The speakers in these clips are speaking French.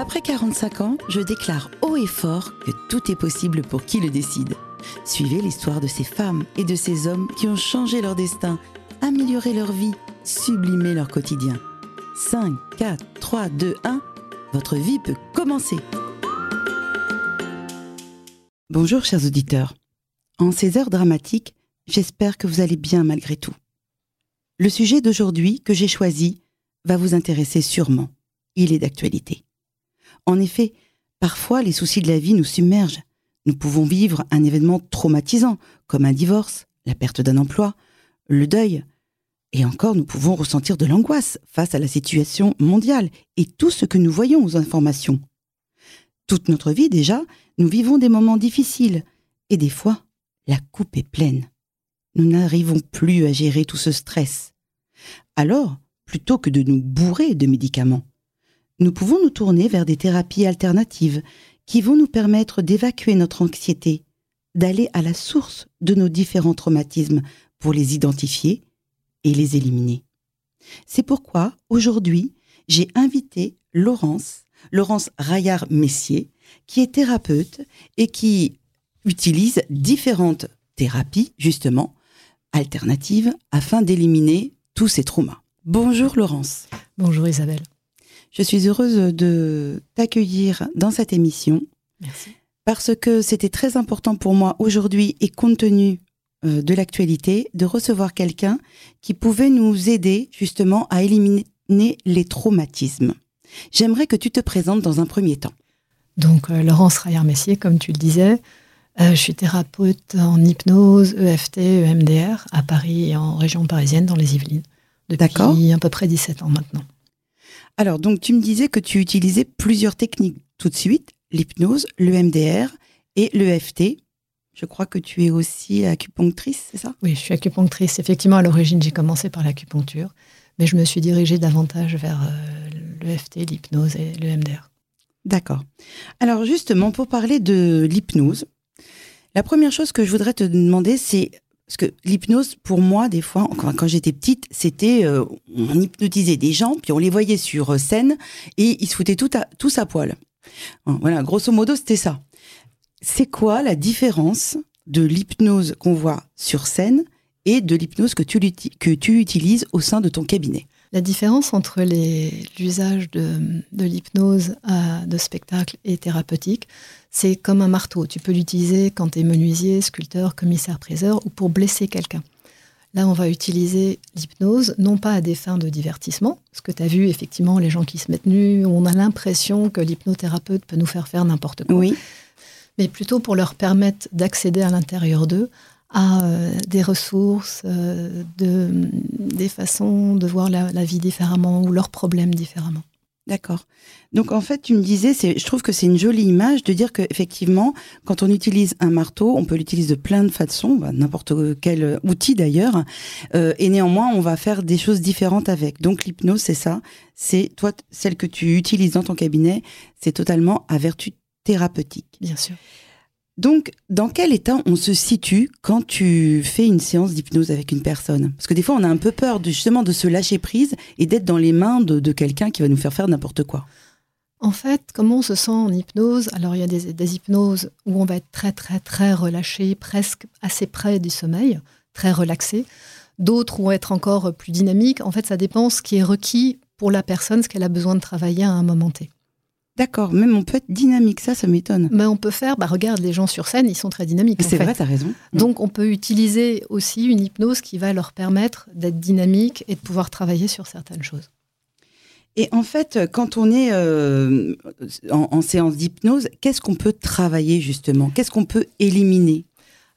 Après 45 ans, je déclare haut et fort que tout est possible pour qui le décide. Suivez l'histoire de ces femmes et de ces hommes qui ont changé leur destin, amélioré leur vie, sublimé leur quotidien. 5, 4, 3, 2, 1, votre vie peut commencer. Bonjour chers auditeurs. En ces heures dramatiques, j'espère que vous allez bien malgré tout. Le sujet d'aujourd'hui que j'ai choisi va vous intéresser sûrement. Il est d'actualité. En effet, parfois les soucis de la vie nous submergent. Nous pouvons vivre un événement traumatisant, comme un divorce, la perte d'un emploi, le deuil. Et encore, nous pouvons ressentir de l'angoisse face à la situation mondiale et tout ce que nous voyons aux informations. Toute notre vie déjà, nous vivons des moments difficiles et des fois, la coupe est pleine. Nous n'arrivons plus à gérer tout ce stress. Alors, plutôt que de nous bourrer de médicaments, nous pouvons nous tourner vers des thérapies alternatives qui vont nous permettre d'évacuer notre anxiété, d'aller à la source de nos différents traumatismes pour les identifier et les éliminer. C'est pourquoi, aujourd'hui, j'ai invité Laurence, Laurence Raillard-Messier, qui est thérapeute et qui utilise différentes thérapies, justement, alternatives, afin d'éliminer tous ces traumas. Bonjour Laurence. Bonjour Isabelle. Je suis heureuse de t'accueillir dans cette émission. Merci. Parce que c'était très important pour moi aujourd'hui et compte tenu euh, de l'actualité de recevoir quelqu'un qui pouvait nous aider justement à éliminer les traumatismes. J'aimerais que tu te présentes dans un premier temps. Donc euh, Laurence Raillard-Messier, comme tu le disais, euh, je suis thérapeute en hypnose, EFT, EMDR à Paris et en région parisienne dans les Yvelines depuis à peu près 17 ans maintenant. Alors, donc, tu me disais que tu utilisais plusieurs techniques tout de suite, l'hypnose, le MDR et l'EFT. Je crois que tu es aussi acupunctrice, c'est ça? Oui, je suis acupunctrice. Effectivement, à l'origine, j'ai commencé par l'acupuncture, mais je me suis dirigée davantage vers euh, l'EFT, l'hypnose et le MDR. D'accord. Alors, justement, pour parler de l'hypnose, la première chose que je voudrais te demander, c'est parce que l'hypnose, pour moi, des fois, quand, j'étais petite, c'était euh, on hypnotisait des gens, puis on les voyait sur euh, scène et ils se foutaient tout à, tous à poil. Voilà, grosso modo, c'était ça. C'est quoi la différence de l'hypnose qu'on voit sur scène et de l'hypnose que que tu utilises au sein de ton cabinet? La différence entre l'usage de, de l'hypnose de spectacle et thérapeutique, c'est comme un marteau. Tu peux l'utiliser quand tu es menuisier, sculpteur, commissaire, priseur ou pour blesser quelqu'un. Là, on va utiliser l'hypnose, non pas à des fins de divertissement, ce que tu as vu, effectivement, les gens qui se mettent nus, on a l'impression que l'hypnothérapeute peut nous faire faire n'importe quoi. Oui. Mais plutôt pour leur permettre d'accéder à l'intérieur d'eux à euh, des ressources, euh, de, des façons de voir la, vie différemment ou leurs problèmes différemment. D'accord. Donc en fait, tu me disais, je trouve que c'est une jolie image de dire qu'effectivement, quand on utilise un marteau, on peut l'utiliser de plein de façons, bah, n'importe quel outil d'ailleurs, euh, et néanmoins, on va faire des choses différentes avec. Donc l'hypnose, c'est ça. C'est toi, celle que tu utilises dans ton cabinet, c'est totalement à vertu thérapeutique. Bien sûr. Donc, dans quel état on se situe quand tu fais une séance d'hypnose avec une personne? Parce que des fois, on a un peu peur de, justement de se lâcher prise et d'être dans les mains de, quelqu'un qui va nous faire faire n'importe quoi. En fait, comment on se sent en hypnose? Alors, il y a des, des, hypnoses où on va être très, très, très relâché, presque assez près du sommeil, très relaxé. D'autres vont être encore plus dynamiques. En fait, ça dépend ce qui est requis pour la personne, ce qu'elle a besoin de travailler à un moment T. D'accord, même on peut être dynamique, ça, ça m'étonne. Mais on peut faire, bah regarde, les gens sur scène, ils sont très dynamiques. C'est vrai, tu as raison. Donc on peut utiliser aussi une hypnose qui va leur permettre d'être dynamique et de pouvoir travailler sur certaines choses. Et en fait, quand on est euh, en, séance d'hypnose, qu'est-ce qu'on peut travailler justement? Qu'est-ce qu'on peut éliminer?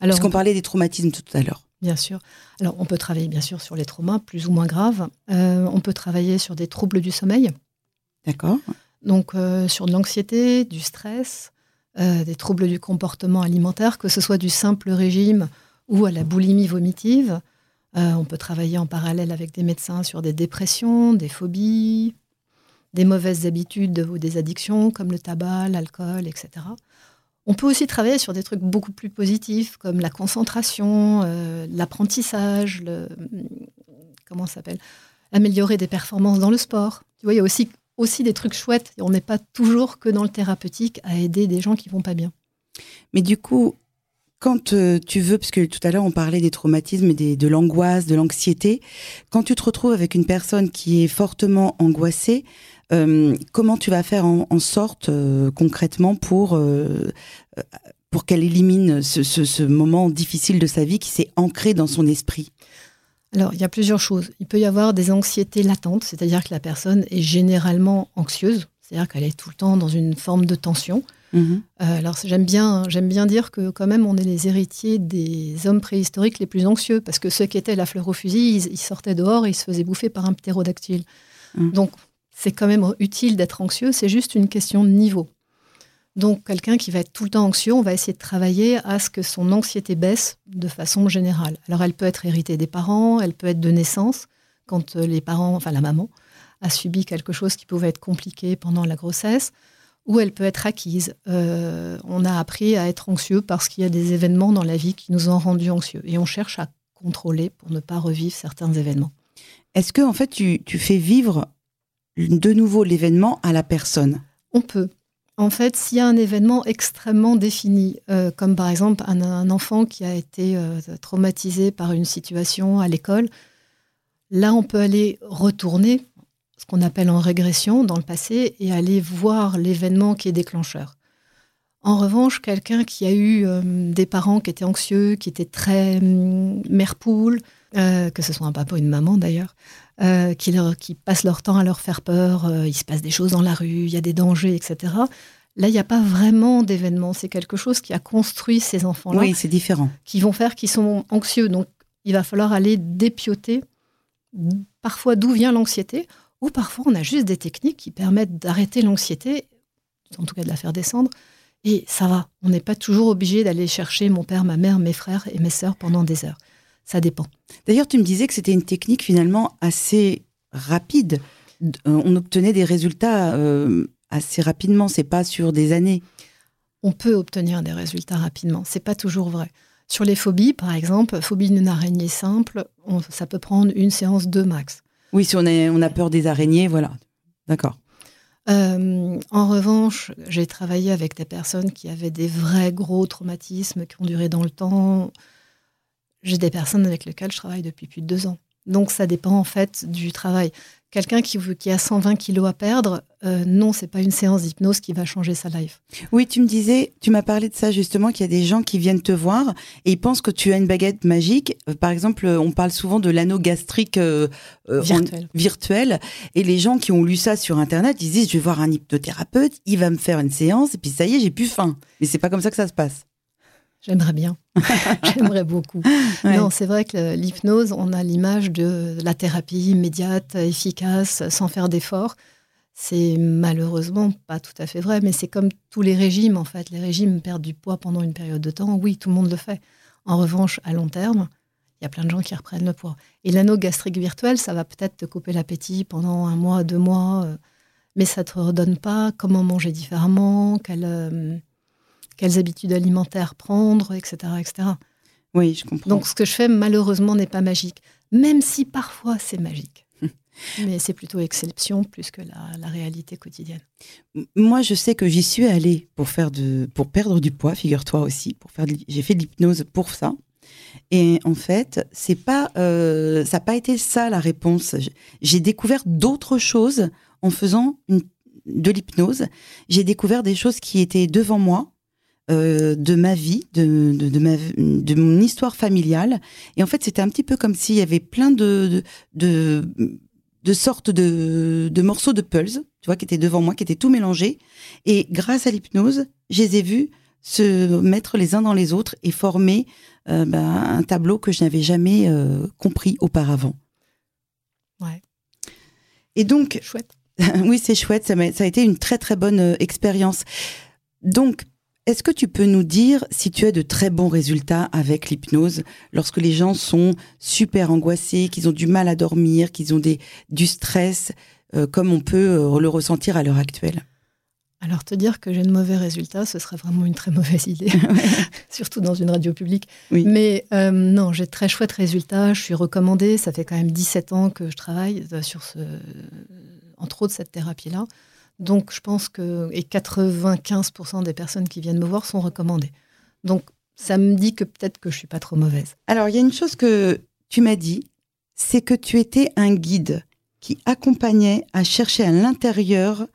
Alors, Parce qu'on parlait des traumatismes tout à l'heure. Bien sûr. Alors, on peut travailler bien sûr sur les traumas plus ou moins graves. Euh, on peut travailler sur des troubles du sommeil. D'accord. Donc euh, sur de l'anxiété, du stress, euh, des troubles du comportement alimentaire, que ce soit du simple régime ou à la boulimie vomitive. Euh, on peut travailler en parallèle avec des médecins sur des dépressions, des phobies, des mauvaises habitudes ou des addictions comme le tabac, l'alcool, etc. On peut aussi travailler sur des trucs beaucoup plus positifs comme la concentration, l'apprentissage, le, comment s'appelle, améliorer des performances dans le sport. Tu vois, il y a aussi aussi des trucs chouettes. On n'est pas toujours que dans le thérapeutique à aider des gens qui vont pas bien. Mais du coup, quand euh, tu veux, parce que tout à l'heure on parlait des traumatismes, et de l'angoisse, de l'anxiété, quand tu te retrouves avec une personne qui est fortement angoissée, euh, comment tu vas faire en, sorte euh, concrètement pour pour qu'elle élimine ce, moment difficile de sa vie qui s'est ancré dans son esprit? Alors, il y a plusieurs choses. Il peut y avoir des anxiétés latentes, c'est-à-dire que la personne est généralement anxieuse, c'est-à-dire qu'elle est tout le temps dans une forme de tension. Mhm. Euh, alors j'aime bien, j'aime bien dire que quand même on est les héritiers des hommes préhistoriques les plus anxieux, parce que ceux qui étaient la fleur au fusil, ils, sortaient dehors et ils se faisaient bouffer par un ptérodactyle. Mhm. Donc c'est quand même utile d'être anxieux, c'est juste une question de niveau. Donc quelqu'un qui va être tout le temps anxieux, on va essayer de travailler à ce que son anxiété baisse de façon générale. Alors elle peut être héritée des parents, elle peut être de naissance, quand euh, les parents, enfin la maman, a subi quelque chose qui pouvait être compliqué pendant la grossesse ou elle peut être acquise. Euh, on a appris à être anxieux parce qu'il y a des événements dans la vie qui nous ont rendus anxieux et on cherche à contrôler pour ne pas revivre certains événements. Est-ce que en fait tu, fais vivre de nouveau l'événement à la personne? On peut. En fait, s'il y a un événement extrêmement défini, euh, comme par exemple un, enfant qui a été euh, traumatisé par une situation à l'école, là on peut aller retourner ce qu'on appelle en régression dans le passé et aller voir l'événement qui est déclencheur. En revanche, quelqu'un qui a eu euh, des parents qui étaient anxieux, qui étaient très hum, mère poule, euh, que ce soit un papa ou une maman d'ailleurs, euh, qui, qui, passent leur temps à leur faire peur, il se passe des choses dans la rue, il y a des dangers, etc. Là, il n'y a pas vraiment d'événement. C'est quelque chose qui a construit ces enfants-là. Oui, c'est différent. Qui vont faire qu'ils sont anxieux. Donc, il va falloir aller dépioter parfois d'où vient l'anxiété ou parfois on a juste des techniques qui permettent d'arrêter l'anxiété, en tout cas de la faire descendre, et ça va. On n'est pas toujours obligé d'aller chercher mon père, ma mère, mes frères et mes sœurs pendant des heures. Ça dépend. D'ailleurs, tu me disais que c'était une technique finalement assez rapide. Euh, on obtenait des résultats euh, assez rapidement, c'est pas sur des années. On peut obtenir des résultats rapidement, c'est pas toujours vrai. Sur les phobies, par exemple, phobie d'une araignée simple, ça peut prendre une séance de max. Oui, si on, on a peur des araignées, voilà. D'accord. Euh, en revanche, j'ai travaillé avec des personnes qui avaient des vrais gros traumatismes qui ont duré dans le temps. J'ai des personnes avec lesquelles je travaille depuis plus de deux ans. Donc ça dépend en fait du travail. Quelqu'un qui, qui a 120 kilos à perdre, euh, non, c'est pas une séance d'hypnose qui va changer sa life. Oui, tu me disais, tu m'as parlé de ça justement, qu'il y a des gens qui viennent te voir et ils pensent que tu as une baguette magique. Euh, par exemple, euh, on parle souvent de l'anneau gastrique virtuel. Et les gens qui ont lu ça sur Internet, ils disent, je vais voir un hypnothérapeute, il va me faire une séance et puis ça y est, j'ai plus faim. Mais c'est pas comme ça que ça se passe. J'aimerais bien. J'aimerais beaucoup. Non, c'est vrai que l'hypnose, on a l'image de la thérapie immédiate, efficace, sans faire d'efforts. C'est malheureusement pas tout à fait vrai, mais c'est comme tous les régimes en fait. Les régimes perdent du poids pendant une période de temps. Oui, tout le monde le fait. En revanche, à long terme, il y a plein de gens qui reprennent le poids. Et l'anneau gastrique virtuel, ça va peut-être te couper l'appétit pendant un mois, deux mois, euh, mais ça te redonne pas comment manger différemment, quelle euh, quelles habitudes alimentaires prendre, etc., etc. Oui, je comprends. Donc ce que je fais, malheureusement, n'est pas magique, même si parfois c'est magique. Mais c'est plutôt exception plus que la, réalité quotidienne. Moi, je sais que j'y suis allée pour faire de, pour perdre du poids. Figure-toi aussi, pour faire, j'ai fait de l'hypnose pour ça. Et en fait, c'est pas, euh, ça n'a pas été ça la réponse. J'ai découvert d'autres choses en faisant de l'hypnose. J'ai découvert des choses qui étaient devant moi euh, de ma vie, de, de, ma, de mon histoire familiale. Et en fait, c'était un petit peu comme s'il y avait plein de, de, de sortes de, de, morceaux de pulse, tu vois, qui étaient devant moi, qui étaient tout mélangés. Et grâce à l'hypnose, je les ai vus se mettre les uns dans les autres et former euh, ben, un tableau que je n'avais jamais euh, compris auparavant. Ouais. Et donc, chouette. oui, c'est chouette. Ça, ça a été une très très bonne expérience. Donc, est-ce que tu peux nous dire si tu as de très bons résultats avec l'hypnose lorsque les gens sont super angoissés, qu'ils ont du mal à dormir, qu'ils ont des, du stress, euh, comme on peut euh, le ressentir à l'heure actuelle? Alors, te dire que j'ai de mauvais résultats, ce serait vraiment une très mauvaise idée, surtout dans une radio publique. Mais euh, non, j'ai de très chouettes résultats. Je suis recommandée. Ça fait quand même 17 ans que je travaille sur ce, entre autres cette thérapie-là. Donc, je pense que et 95% des personnes qui viennent me voir sont recommandées. Donc, ça me dit que peut-être que je suis pas trop mauvaise. Alors, il y a une chose que tu m'as dit, c'est que tu étais un guide qui accompagnait à chercher à l'intérieur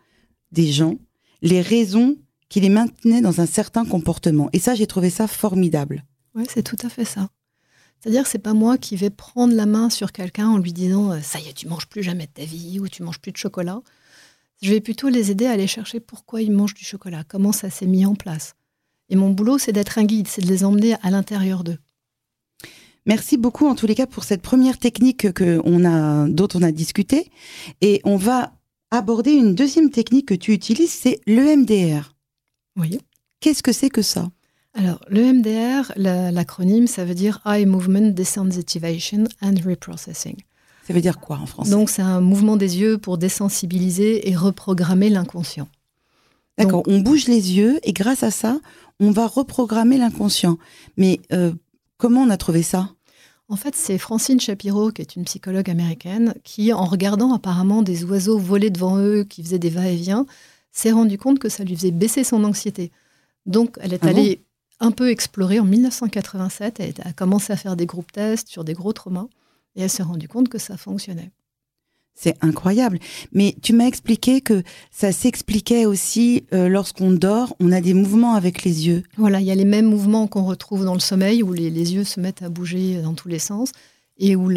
des gens les raisons qui les maintenaient dans un certain comportement. Et ça, j'ai trouvé ça formidable. Oui, c'est tout à fait ça. C'est-à-dire, c'est pas moi qui vais prendre la main sur quelqu'un en lui disant euh, ça y est, tu manges plus jamais de ta vie ou tu manges plus de chocolat. Je vais plutôt les aider à aller chercher pourquoi ils mangent du chocolat, comment ça s'est mis en place. Et mon boulot, c'est d'être un guide, c'est de les emmener à l'intérieur d'eux. Merci beaucoup en tous les cas pour cette première technique que on a, dont on a discuté. Et on va aborder une deuxième technique que tu utilises, c'est l'EMDR. Oui. Qu'est-ce que c'est que ça? Alors, l'EMDR, l'acronyme, ça veut dire Eye Movement Desensitivation and Reprocessing. Ça veut dire quoi en français? Donc, c'est un mouvement des yeux pour désensibiliser et reprogrammer l'inconscient. D'accord, on bouge les yeux et grâce à ça, on va reprogrammer l'inconscient. Mais euh, comment on a trouvé ça? En fait, c'est Francine Shapiro, qui est une psychologue américaine, qui, en regardant apparemment des oiseaux voler devant eux, qui faisaient des va-et-vient, s'est rendu compte que ça lui faisait baisser son anxiété. Donc, elle est ah allée un peu explorer en 1987. Elle a commencé à faire des groupes tests sur des gros traumas et elle s'est rendue compte que ça fonctionnait. C'est incroyable. Mais tu m'as expliqué que ça s'expliquait aussi euh, lorsqu'on dort, on a des mouvements avec les yeux. Voilà, il y a les mêmes mouvements qu'on retrouve dans le sommeil où les, yeux se mettent à bouger dans tous les sens et où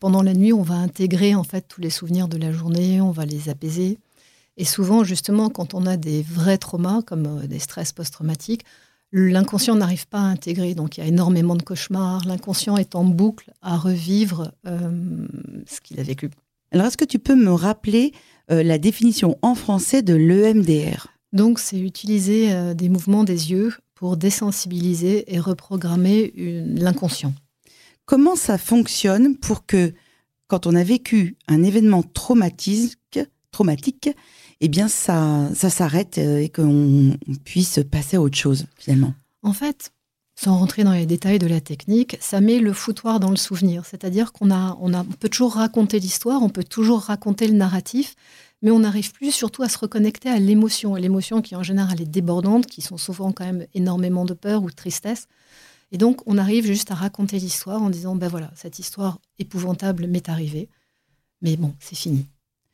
pendant la nuit, on va intégrer en fait tous les souvenirs de la journée, on va les apaiser. Et souvent, justement, quand on a des vrais traumas comme euh, des stress post-traumatiques, l'inconscient n'arrive pas à intégrer. Donc il y a énormément de cauchemars. L'inconscient est en boucle à revivre euh, ce qu'il a vécu. Alors, est-ce que tu peux me rappeler euh, la définition en français de l'EMDR Donc, c'est utiliser euh, des mouvements des yeux pour désensibiliser et reprogrammer l'inconscient. Comment ça fonctionne pour que, quand on a vécu un événement traumatique, traumatique eh bien, ça, ça s'arrête euh, et qu'on puisse passer à autre chose, finalement En fait, sans rentrer dans les détails de la technique, ça met le foutoir dans le souvenir. C'est-à-dire qu'on a, on a, peut toujours raconter l'histoire, on peut toujours raconter le narratif, mais on n'arrive plus surtout à se reconnecter à l'émotion. l'émotion qui en général est débordante, qui sont souvent quand même énormément de peur ou de tristesse. Et donc on arrive juste à raconter l'histoire en disant, ben voilà, cette histoire épouvantable m'est arrivée, mais bon, c'est fini.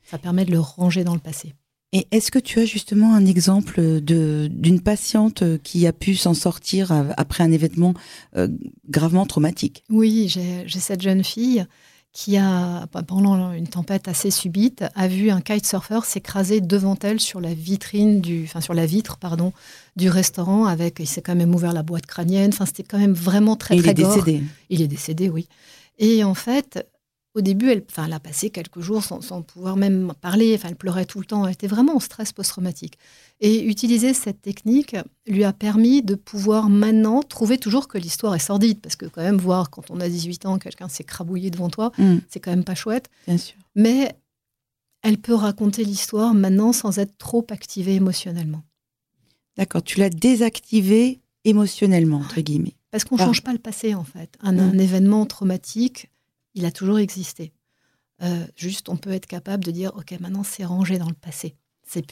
Ça permet de le ranger dans le passé. Et est-ce que tu as justement un exemple d'une patiente qui a pu s'en sortir après un événement euh, gravement traumatique? Oui, j'ai cette jeune fille qui a, pendant une tempête assez subite, a vu un kitesurfer s'écraser devant elle sur la vitrine du, enfin sur la vitre, pardon, du restaurant avec, il s'est quand même ouvert la boîte crânienne. Enfin, c'était quand même vraiment très, très Il est décédé. Il est décédé, oui. Et en fait, au début, elle, enfin, elle a passé quelques jours sans, pouvoir même parler. Enfin, elle pleurait tout le temps. Elle était vraiment en stress post-traumatique. Et utiliser cette technique lui a permis de pouvoir maintenant trouver toujours que l'histoire est sordide. Parce que, quand même, voir quand on a 18 ans, quelqu'un s'est crabouillé devant toi, mm. c'est quand même pas chouette. Bien sûr. Mais elle peut raconter l'histoire maintenant sans être trop activée émotionnellement. D'accord. Tu l'as désactivée émotionnellement, entre guillemets. Parce qu'on ne ah. change pas le passé, en fait. un mm. événement traumatique, il a toujours existé. Euh, juste, on peut être capable de dire, OK, maintenant c'est rangé dans le passé.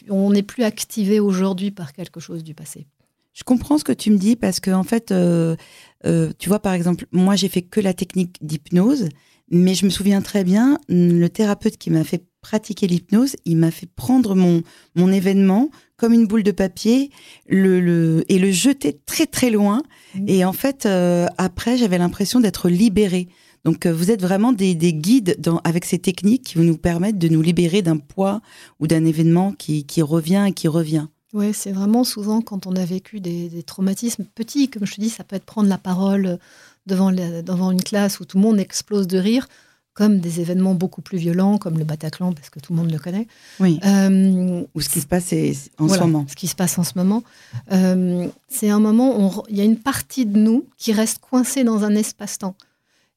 on n'est plus activé aujourd'hui par quelque chose du passé. Je comprends ce que tu me dis parce que en fait, euh, euh, tu vois par exemple, moi j'ai fait que la technique d'hypnose, mais je me souviens très bien, le thérapeute qui m'a fait pratiquer l'hypnose, il m'a fait prendre mon mon événement comme une boule de papier, le, et le jeter très très loin. Mmh. Et en fait, après, j'avais l'impression d'être libérée. Donc, euh, vous êtes vraiment des, guides avec ces techniques qui vont nous permettre de nous libérer d'un poids ou d'un événement qui, revient et qui revient. Oui, c'est vraiment souvent quand on a vécu des, traumatismes petits, comme je te dis, ça peut être prendre la parole devant, devant une classe où tout le monde explose de rire, comme des événements beaucoup plus violents, comme le Bataclan, parce que tout le monde le connaît. Oui. Euh, ou ce qui se passe en ce moment. Ce qui se passe en ce moment. Euh, c'est un moment où il y a une partie de nous qui reste coincée dans un espace-temps.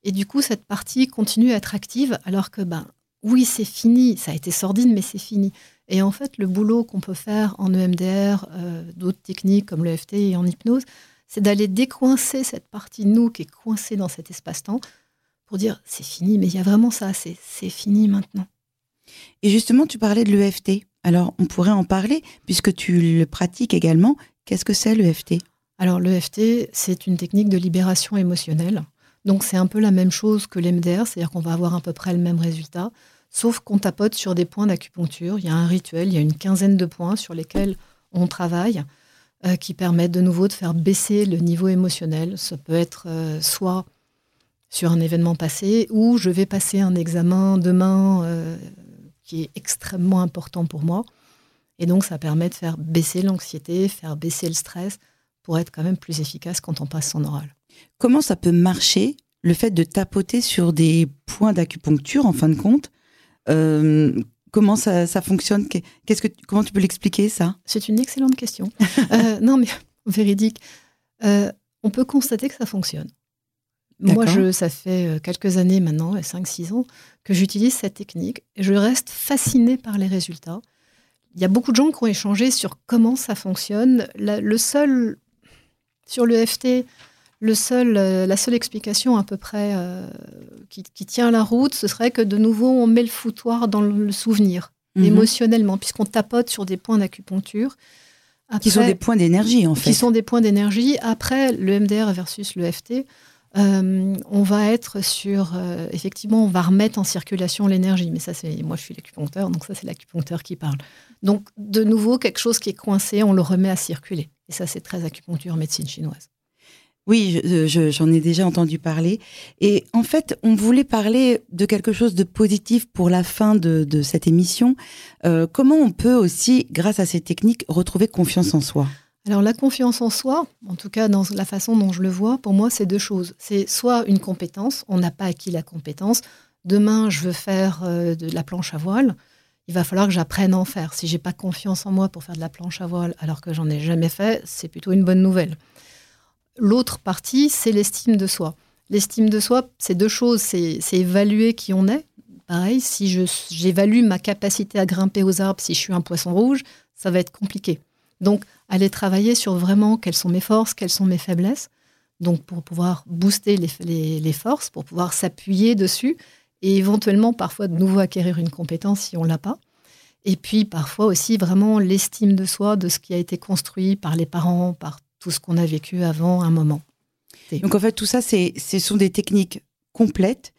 Et du coup, cette partie continue à être active alors que, ben, oui, c'est fini, ça a été sordide, mais c'est fini. Et en fait, le boulot qu'on peut faire en EMDR, euh, d'autres techniques comme l'EFT et en hypnose, c'est d'aller décoincer cette partie de nous qui est coincée dans cet espace-temps pour dire c'est fini, mais il y a vraiment ça, c'est fini maintenant. Et justement, tu parlais de l'EFT. Alors, on pourrait en parler puisque tu le pratiques également. Qu'est-ce que c'est l'EFT Alors, l'EFT, c'est une technique de libération émotionnelle. Donc, c'est un peu la même chose que l'MDR, c'est-à-dire qu'on va avoir à peu près le même résultat, sauf qu'on tapote sur des points d'acupuncture. Il y a un rituel, il y a une quinzaine de points sur lesquels on travaille euh, qui permettent de nouveau de faire baisser le niveau émotionnel. Ça peut être euh, soit sur un événement passé ou je vais passer un examen demain euh, qui est extrêmement important pour moi. Et donc, ça permet de faire baisser l'anxiété, faire baisser le stress pour être quand même plus efficace quand on passe son oral. Comment ça peut marcher, le fait de tapoter sur des points d'acupuncture, en fin de compte euh, Comment ça, fonctionne? Qu'est-ce que, Comment tu peux l'expliquer, ça? C'est une excellente question. Euh, non, mais véridique. Euh, on peut constater que ça fonctionne. Moi, je, ça fait quelques années maintenant, 5-6 ans, que j'utilise cette technique et je reste fascinée par les résultats. Il y a beaucoup de gens qui ont échangé sur comment ça fonctionne. le seul, sur le FT, le seul, euh, la seule explication à peu près euh, qui, tient la route, ce serait que de nouveau, on met le foutoir dans le souvenir, mhm. émotionnellement, puisqu'on tapote sur des points d'acupuncture. qui sont des points d'énergie, en fait. Qui sont des points d'énergie. Après, le MDR versus le FT, euh, on va être sur, effectivement, on va remettre en circulation l'énergie. Mais ça, c'est, moi, je suis l'acupuncteur, donc ça, c'est l'acupuncteur qui parle. Donc, de nouveau, quelque chose qui est coincé, on le remet à circuler. Et ça, c'est très acupuncture, médecine chinoise. Oui, j'en ai déjà entendu parler. Et en fait, on voulait parler de quelque chose de positif pour la fin de, cette émission. Euh, comment on peut aussi, grâce à ces techniques, retrouver confiance en soi? Alors la confiance en soi, en tout cas dans la façon dont je le vois, pour moi c'est deux choses. C'est soit une compétence, on n'a pas acquis la compétence. Demain je veux faire euh, de la planche à voile, il va falloir que j'apprenne à en faire. Si j'ai pas confiance en moi pour faire de la planche à voile alors que j'en ai jamais fait, c'est plutôt une bonne nouvelle. L'autre partie, c'est l'estime de soi. L'estime de soi, c'est deux choses. C'est évaluer qui on est. Pareil, si j'évalue ma capacité à grimper aux arbres, si je suis un poisson rouge, ça va être compliqué. Donc, aller travailler sur vraiment quelles sont mes forces, quelles sont mes faiblesses. Donc, pour pouvoir booster les, les forces, pour pouvoir s'appuyer dessus et éventuellement, parfois, de nouveau acquérir une compétence si on l'a pas. Et puis, parfois aussi, vraiment l'estime de soi, de ce qui a été construit par les parents, par tout ce qu'on a vécu avant un moment. Donc en fait, tout ça, ce sont des techniques complètes.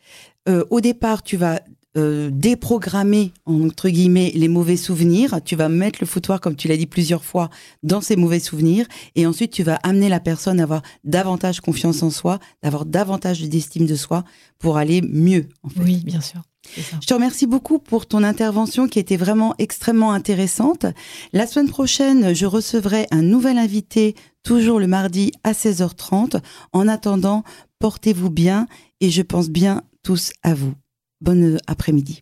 Euh, au départ, tu vas euh, déprogrammer, entre guillemets, les mauvais souvenirs. Tu vas mettre le foutoir, comme tu l'as dit plusieurs fois, dans ces mauvais souvenirs. Et ensuite, tu vas amener la personne à avoir davantage confiance en soi, d'avoir davantage d'estime de soi pour aller mieux. Oui, bien sûr. Je te remercie beaucoup pour ton intervention qui était vraiment extrêmement intéressante. La semaine prochaine, je recevrai un nouvel invité, toujours le mardi à 16h30. En attendant, portez-vous bien et je pense bien tous à vous. Bonne après-midi.